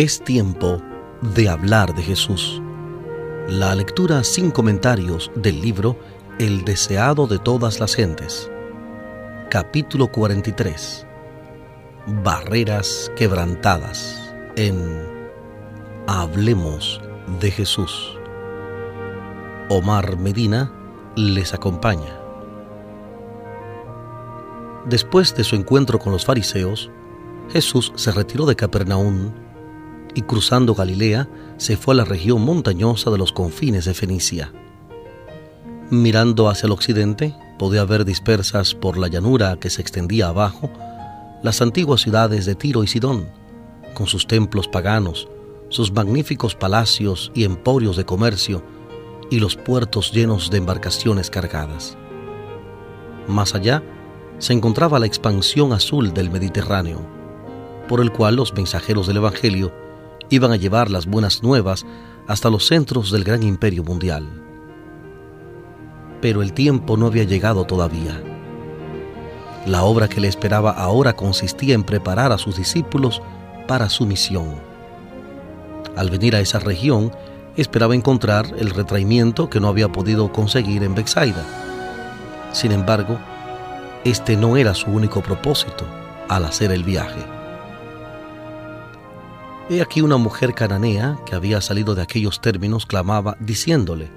Es tiempo de hablar de Jesús. La lectura sin comentarios del libro El deseado de todas las gentes. Capítulo 43. Barreras quebrantadas en Hablemos de Jesús. Omar Medina les acompaña. Después de su encuentro con los fariseos, Jesús se retiró de Capernaum y cruzando Galilea se fue a la región montañosa de los confines de Fenicia. Mirando hacia el occidente, podía ver dispersas por la llanura que se extendía abajo las antiguas ciudades de Tiro y Sidón, con sus templos paganos, sus magníficos palacios y emporios de comercio, y los puertos llenos de embarcaciones cargadas. Más allá se encontraba la expansión azul del Mediterráneo, por el cual los mensajeros del Evangelio iban a llevar las buenas nuevas hasta los centros del gran imperio mundial. Pero el tiempo no había llegado todavía. La obra que le esperaba ahora consistía en preparar a sus discípulos para su misión. Al venir a esa región, esperaba encontrar el retraimiento que no había podido conseguir en Bexaida. Sin embargo, este no era su único propósito al hacer el viaje. He aquí una mujer cananea que había salido de aquellos términos clamaba diciéndole,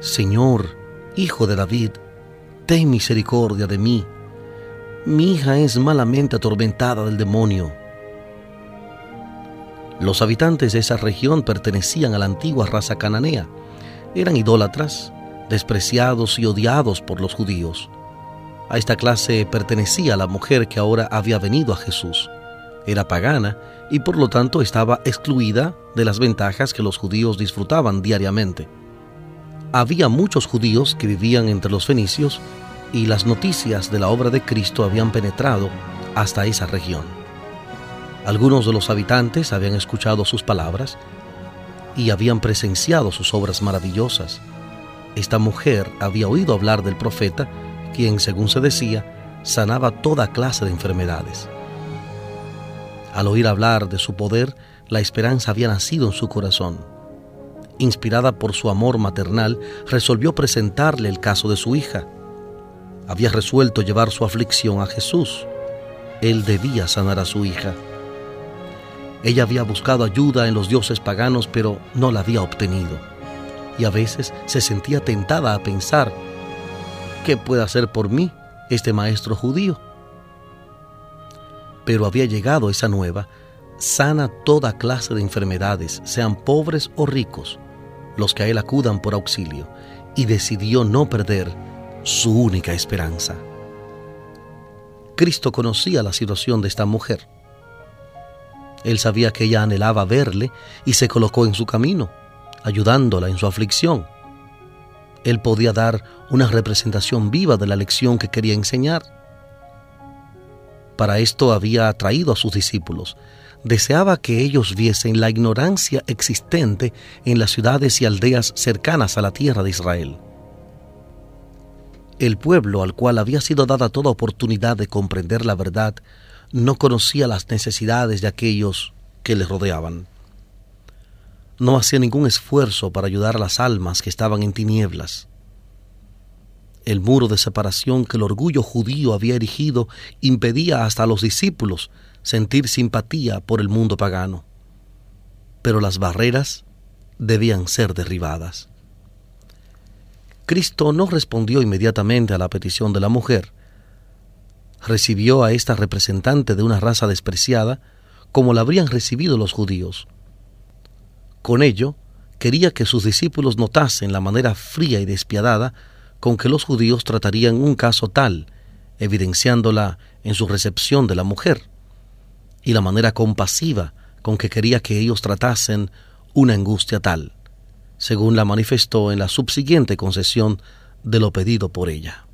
Señor, hijo de David, ten misericordia de mí. Mi hija es malamente atormentada del demonio. Los habitantes de esa región pertenecían a la antigua raza cananea. Eran idólatras, despreciados y odiados por los judíos. A esta clase pertenecía la mujer que ahora había venido a Jesús. Era pagana y por lo tanto estaba excluida de las ventajas que los judíos disfrutaban diariamente. Había muchos judíos que vivían entre los fenicios y las noticias de la obra de Cristo habían penetrado hasta esa región. Algunos de los habitantes habían escuchado sus palabras y habían presenciado sus obras maravillosas. Esta mujer había oído hablar del profeta quien, según se decía, sanaba toda clase de enfermedades. Al oír hablar de su poder, la esperanza había nacido en su corazón. Inspirada por su amor maternal, resolvió presentarle el caso de su hija. Había resuelto llevar su aflicción a Jesús. Él debía sanar a su hija. Ella había buscado ayuda en los dioses paganos, pero no la había obtenido. Y a veces se sentía tentada a pensar ¿qué puede hacer por mí este maestro judío? Pero había llegado esa nueva, sana toda clase de enfermedades, sean pobres o ricos, los que a él acudan por auxilio, y decidió no perder su única esperanza. Cristo conocía la situación de esta mujer. Él sabía que ella anhelaba verle y se colocó en su camino, ayudándola en su aflicción él podía dar una representación viva de la lección que quería enseñar. Para esto había atraído a sus discípulos. Deseaba que ellos viesen la ignorancia existente en las ciudades y aldeas cercanas a la tierra de Israel. El pueblo al cual había sido dada toda oportunidad de comprender la verdad no conocía las necesidades de aquellos que les rodeaban no hacía ningún esfuerzo para ayudar a las almas que estaban en tinieblas. El muro de separación que el orgullo judío había erigido impedía hasta a los discípulos sentir simpatía por el mundo pagano. Pero las barreras debían ser derribadas. Cristo no respondió inmediatamente a la petición de la mujer. Recibió a esta representante de una raza despreciada como la habrían recibido los judíos con ello, quería que sus discípulos notasen la manera fría y despiadada con que los judíos tratarían un caso tal, evidenciándola en su recepción de la mujer, y la manera compasiva con que quería que ellos tratasen una angustia tal, según la manifestó en la subsiguiente concesión de lo pedido por ella.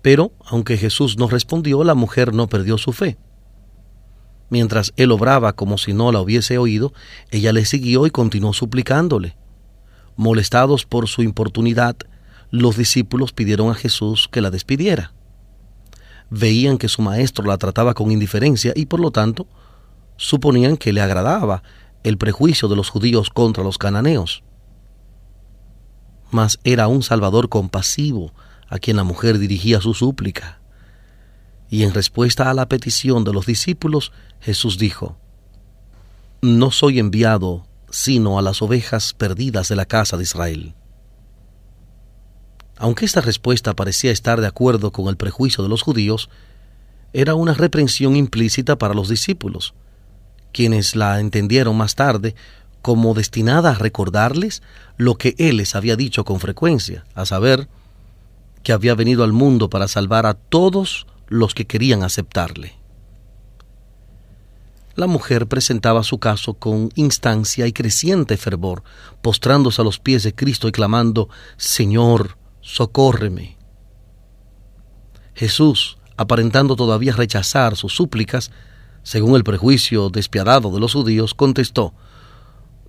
Pero, aunque Jesús no respondió, la mujer no perdió su fe. Mientras él obraba como si no la hubiese oído, ella le siguió y continuó suplicándole. Molestados por su importunidad, los discípulos pidieron a Jesús que la despidiera. Veían que su maestro la trataba con indiferencia y por lo tanto suponían que le agradaba el prejuicio de los judíos contra los cananeos. Mas era un Salvador compasivo a quien la mujer dirigía su súplica. Y en respuesta a la petición de los discípulos, Jesús dijo, No soy enviado sino a las ovejas perdidas de la casa de Israel. Aunque esta respuesta parecía estar de acuerdo con el prejuicio de los judíos, era una reprensión implícita para los discípulos, quienes la entendieron más tarde como destinada a recordarles lo que Él les había dicho con frecuencia, a saber, que había venido al mundo para salvar a todos los que querían aceptarle. La mujer presentaba su caso con instancia y creciente fervor, postrándose a los pies de Cristo y clamando, Señor, socórreme. Jesús, aparentando todavía rechazar sus súplicas, según el prejuicio despiadado de los judíos, contestó,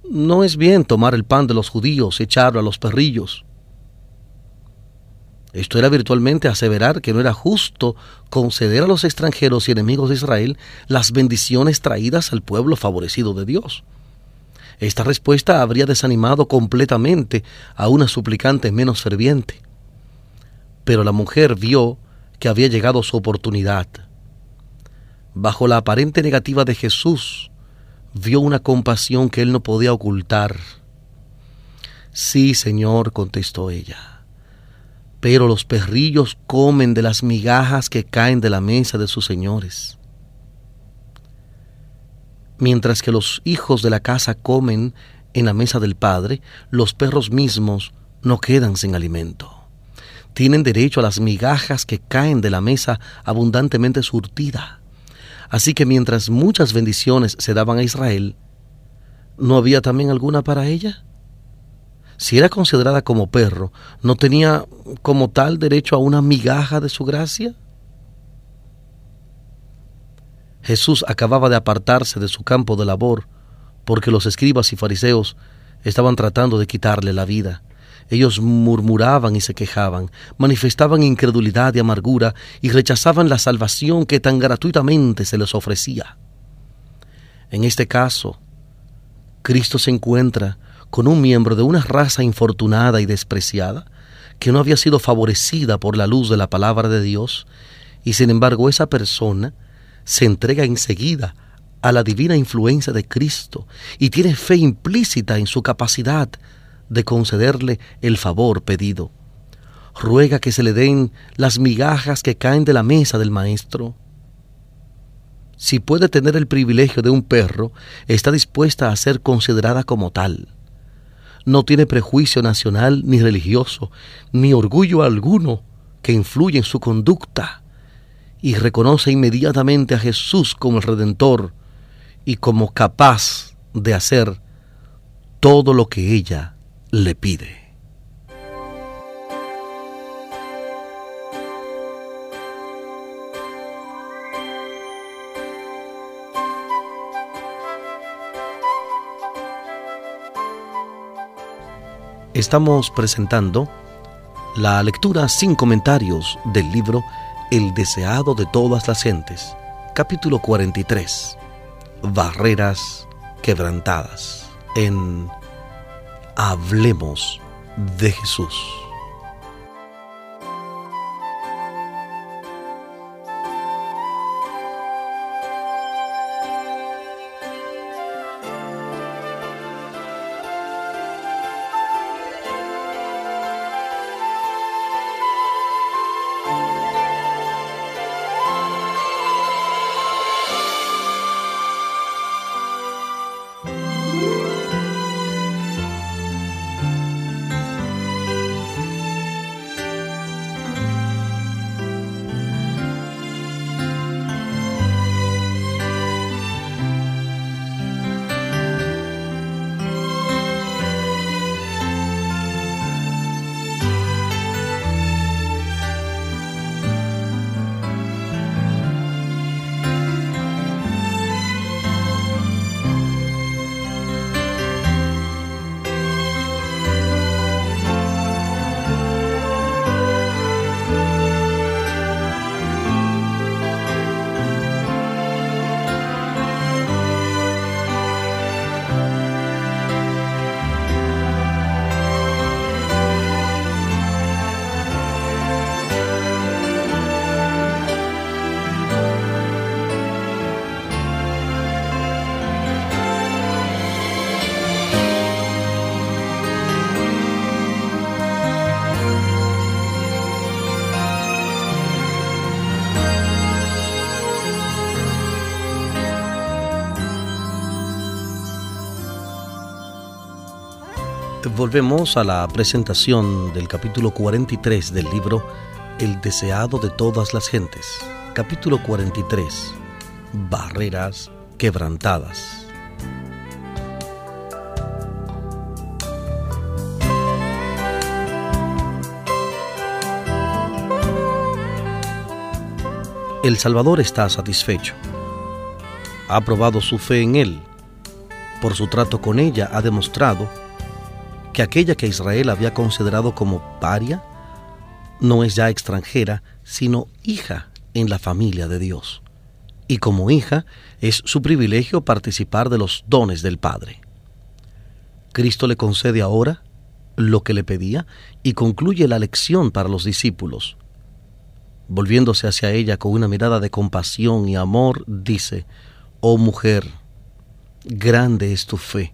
No es bien tomar el pan de los judíos y echarlo a los perrillos. Esto era virtualmente aseverar que no era justo conceder a los extranjeros y enemigos de Israel las bendiciones traídas al pueblo favorecido de Dios. Esta respuesta habría desanimado completamente a una suplicante menos ferviente. Pero la mujer vio que había llegado su oportunidad. Bajo la aparente negativa de Jesús, vio una compasión que él no podía ocultar. Sí, Señor, contestó ella pero los perrillos comen de las migajas que caen de la mesa de sus señores. Mientras que los hijos de la casa comen en la mesa del Padre, los perros mismos no quedan sin alimento. Tienen derecho a las migajas que caen de la mesa abundantemente surtida. Así que mientras muchas bendiciones se daban a Israel, ¿no había también alguna para ella? si era considerada como perro, ¿no tenía como tal derecho a una migaja de su gracia? Jesús acababa de apartarse de su campo de labor porque los escribas y fariseos estaban tratando de quitarle la vida. Ellos murmuraban y se quejaban, manifestaban incredulidad y amargura y rechazaban la salvación que tan gratuitamente se les ofrecía. En este caso, Cristo se encuentra con un miembro de una raza infortunada y despreciada, que no había sido favorecida por la luz de la palabra de Dios, y sin embargo esa persona se entrega enseguida a la divina influencia de Cristo y tiene fe implícita en su capacidad de concederle el favor pedido. Ruega que se le den las migajas que caen de la mesa del Maestro. Si puede tener el privilegio de un perro, está dispuesta a ser considerada como tal no tiene prejuicio nacional ni religioso, ni orgullo alguno que influye en su conducta, y reconoce inmediatamente a Jesús como el Redentor y como capaz de hacer todo lo que ella le pide. estamos presentando la lectura sin comentarios del libro El deseado de todas las gentes, capítulo 43, Barreras quebrantadas, en Hablemos de Jesús. Volvemos a la presentación del capítulo 43 del libro El deseado de todas las gentes. Capítulo 43. Barreras quebrantadas. El Salvador está satisfecho. Ha probado su fe en Él. Por su trato con ella ha demostrado que aquella que Israel había considerado como paria no es ya extranjera, sino hija en la familia de Dios. Y como hija es su privilegio participar de los dones del Padre. Cristo le concede ahora lo que le pedía y concluye la lección para los discípulos. Volviéndose hacia ella con una mirada de compasión y amor, dice, Oh mujer, grande es tu fe,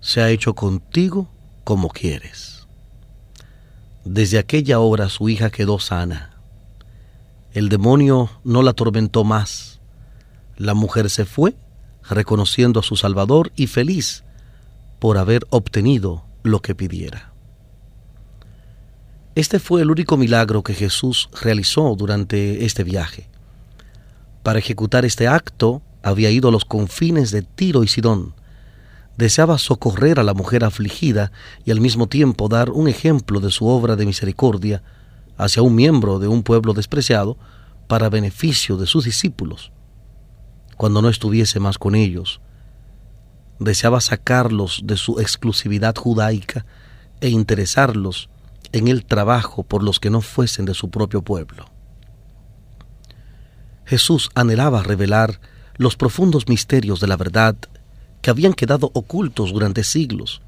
se ha hecho contigo como quieres. Desde aquella hora su hija quedó sana. El demonio no la atormentó más. La mujer se fue, reconociendo a su Salvador y feliz por haber obtenido lo que pidiera. Este fue el único milagro que Jesús realizó durante este viaje. Para ejecutar este acto había ido a los confines de Tiro y Sidón, deseaba socorrer a la mujer afligida y al mismo tiempo dar un ejemplo de su obra de misericordia hacia un miembro de un pueblo despreciado para beneficio de sus discípulos. Cuando no estuviese más con ellos, deseaba sacarlos de su exclusividad judaica e interesarlos en el trabajo por los que no fuesen de su propio pueblo. Jesús anhelaba revelar los profundos misterios de la verdad que habían quedado ocultos durante siglos,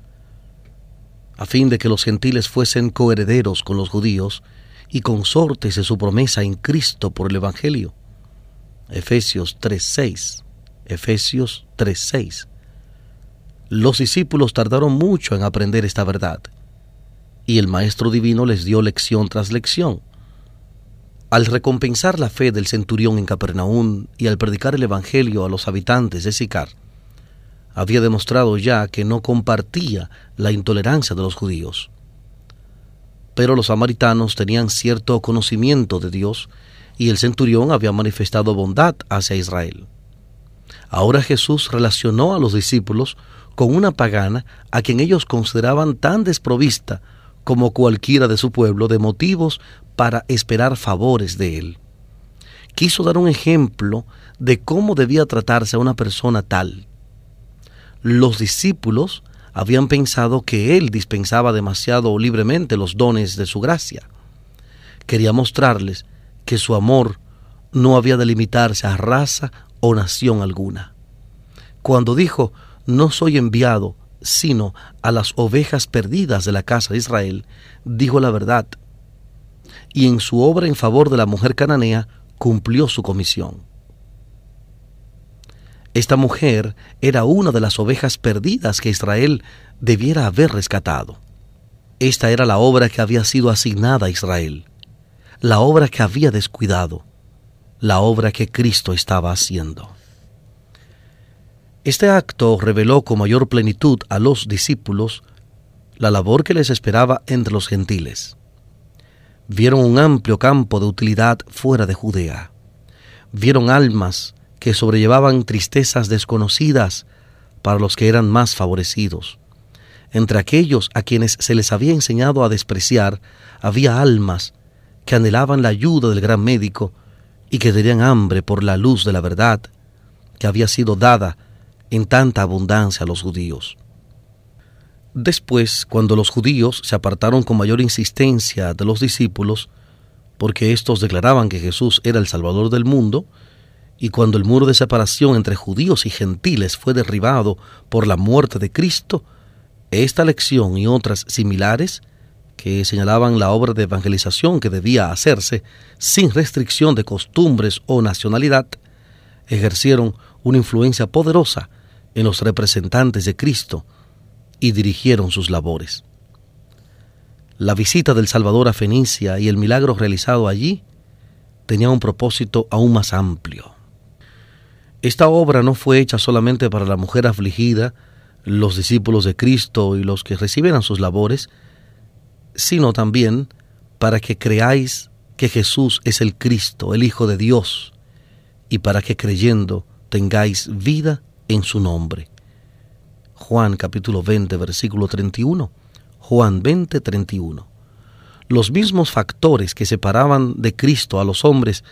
a fin de que los gentiles fuesen coherederos con los judíos y consortes de su promesa en Cristo por el Evangelio. Efesios 3:6. Efesios 3:6. Los discípulos tardaron mucho en aprender esta verdad, y el Maestro Divino les dio lección tras lección. Al recompensar la fe del centurión en Capernaum y al predicar el Evangelio a los habitantes de Sicar, había demostrado ya que no compartía la intolerancia de los judíos. Pero los samaritanos tenían cierto conocimiento de Dios y el centurión había manifestado bondad hacia Israel. Ahora Jesús relacionó a los discípulos con una pagana a quien ellos consideraban tan desprovista como cualquiera de su pueblo de motivos para esperar favores de él. Quiso dar un ejemplo de cómo debía tratarse a una persona tal los discípulos habían pensado que Él dispensaba demasiado libremente los dones de su gracia. Quería mostrarles que su amor no había de limitarse a raza o nación alguna. Cuando dijo, no soy enviado sino a las ovejas perdidas de la casa de Israel, dijo la verdad. Y en su obra en favor de la mujer cananea cumplió su comisión. Esta mujer era una de las ovejas perdidas que Israel debiera haber rescatado. Esta era la obra que había sido asignada a Israel, la obra que había descuidado, la obra que Cristo estaba haciendo. Este acto reveló con mayor plenitud a los discípulos la labor que les esperaba entre los gentiles. Vieron un amplio campo de utilidad fuera de Judea. Vieron almas que sobrellevaban tristezas desconocidas para los que eran más favorecidos. Entre aquellos a quienes se les había enseñado a despreciar, había almas que anhelaban la ayuda del gran médico y que tenían hambre por la luz de la verdad que había sido dada en tanta abundancia a los judíos. Después, cuando los judíos se apartaron con mayor insistencia de los discípulos, porque éstos declaraban que Jesús era el Salvador del mundo, y cuando el muro de separación entre judíos y gentiles fue derribado por la muerte de Cristo, esta lección y otras similares, que señalaban la obra de evangelización que debía hacerse sin restricción de costumbres o nacionalidad, ejercieron una influencia poderosa en los representantes de Cristo y dirigieron sus labores. La visita del Salvador a Fenicia y el milagro realizado allí tenía un propósito aún más amplio esta obra no fue hecha solamente para la mujer afligida, los discípulos de Cristo y los que recibieran sus labores, sino también para que creáis que Jesús es el Cristo, el Hijo de Dios, y para que creyendo tengáis vida en su nombre. Juan capítulo 20, versículo 31. Juan 20, 31. Los mismos factores que separaban de Cristo a los hombres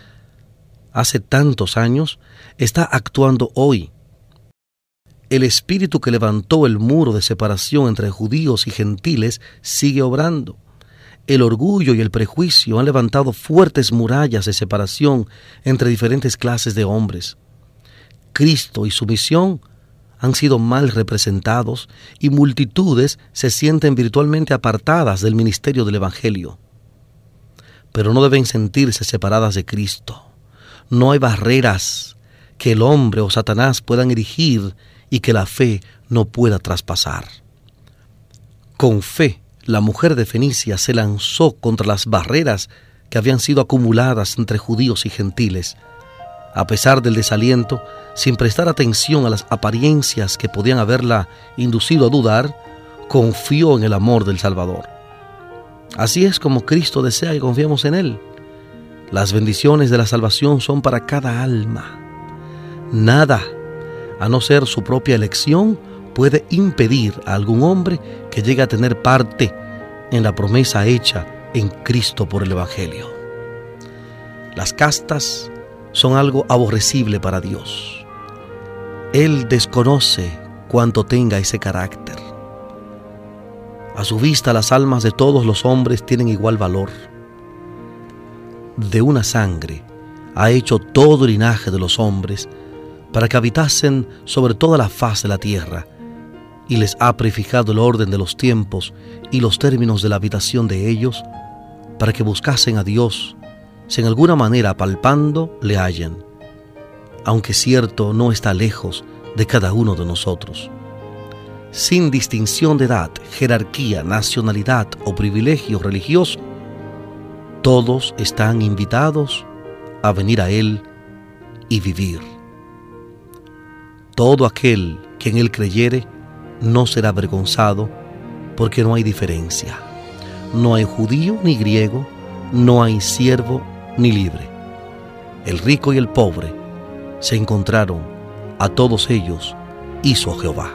hace tantos años está actuando hoy. El espíritu que levantó el muro de separación entre judíos y gentiles sigue obrando. El orgullo y el prejuicio han levantado fuertes murallas de separación entre diferentes clases de hombres. Cristo y su misión han sido mal representados y multitudes se sienten virtualmente apartadas del ministerio del Evangelio. Pero no deben sentirse separadas de Cristo. No hay barreras que el hombre o Satanás puedan erigir y que la fe no pueda traspasar. Con fe, la mujer de Fenicia se lanzó contra las barreras que habían sido acumuladas entre judíos y gentiles. A pesar del desaliento, sin prestar atención a las apariencias que podían haberla inducido a dudar, confió en el amor del Salvador. Así es como Cristo desea que confiemos en Él. Las bendiciones de la salvación son para cada alma. Nada, a no ser su propia elección, puede impedir a algún hombre que llegue a tener parte en la promesa hecha en Cristo por el Evangelio. Las castas son algo aborrecible para Dios. Él desconoce cuánto tenga ese carácter. A su vista las almas de todos los hombres tienen igual valor. De una sangre ha hecho todo linaje de los hombres para que habitasen sobre toda la faz de la tierra, y les ha prefijado el orden de los tiempos y los términos de la habitación de ellos, para que buscasen a Dios, si en alguna manera palpando le hallen aunque cierto no está lejos de cada uno de nosotros. Sin distinción de edad, jerarquía, nacionalidad o privilegio religioso, todos están invitados a venir a Él y vivir. Todo aquel que en Él creyere no será avergonzado porque no hay diferencia. No hay judío ni griego, no hay siervo ni libre. El rico y el pobre, se encontraron, a todos ellos hizo Jehová.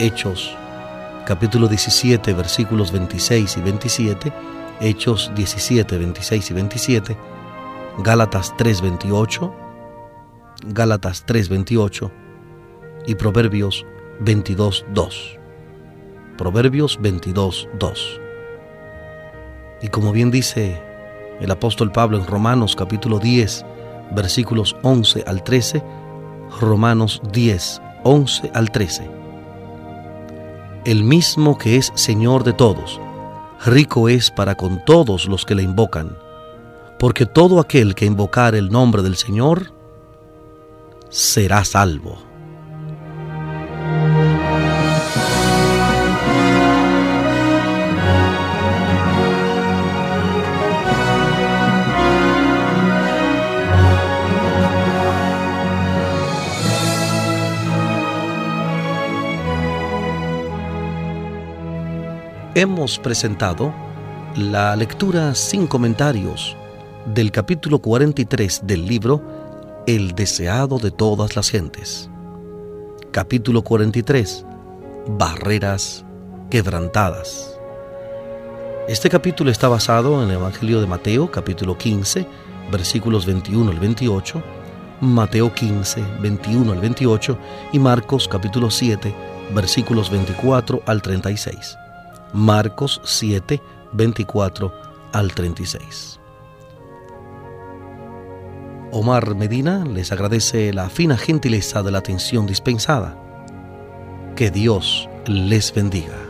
Hechos capítulo 17 versículos 26 y 27, Hechos 17, 26 y 27, Gálatas 3, 28, Gálatas 3, 28 y Proverbios 22, 2. Proverbios 22, 2. Y como bien dice el apóstol Pablo en Romanos capítulo 10, versículos 11 al 13, Romanos 10, 11 al 13. El mismo que es Señor de todos, rico es para con todos los que le invocan, porque todo aquel que invocar el nombre del Señor será salvo. Hemos presentado la lectura sin comentarios del capítulo 43 del libro El deseado de todas las gentes. Capítulo 43. Barreras quebrantadas. Este capítulo está basado en el Evangelio de Mateo, capítulo 15, versículos 21 al 28, Mateo 15, 21 al 28 y Marcos capítulo 7, versículos 24 al 36. Marcos 7, 24 al 36. Omar Medina les agradece la fina gentileza de la atención dispensada. Que Dios les bendiga.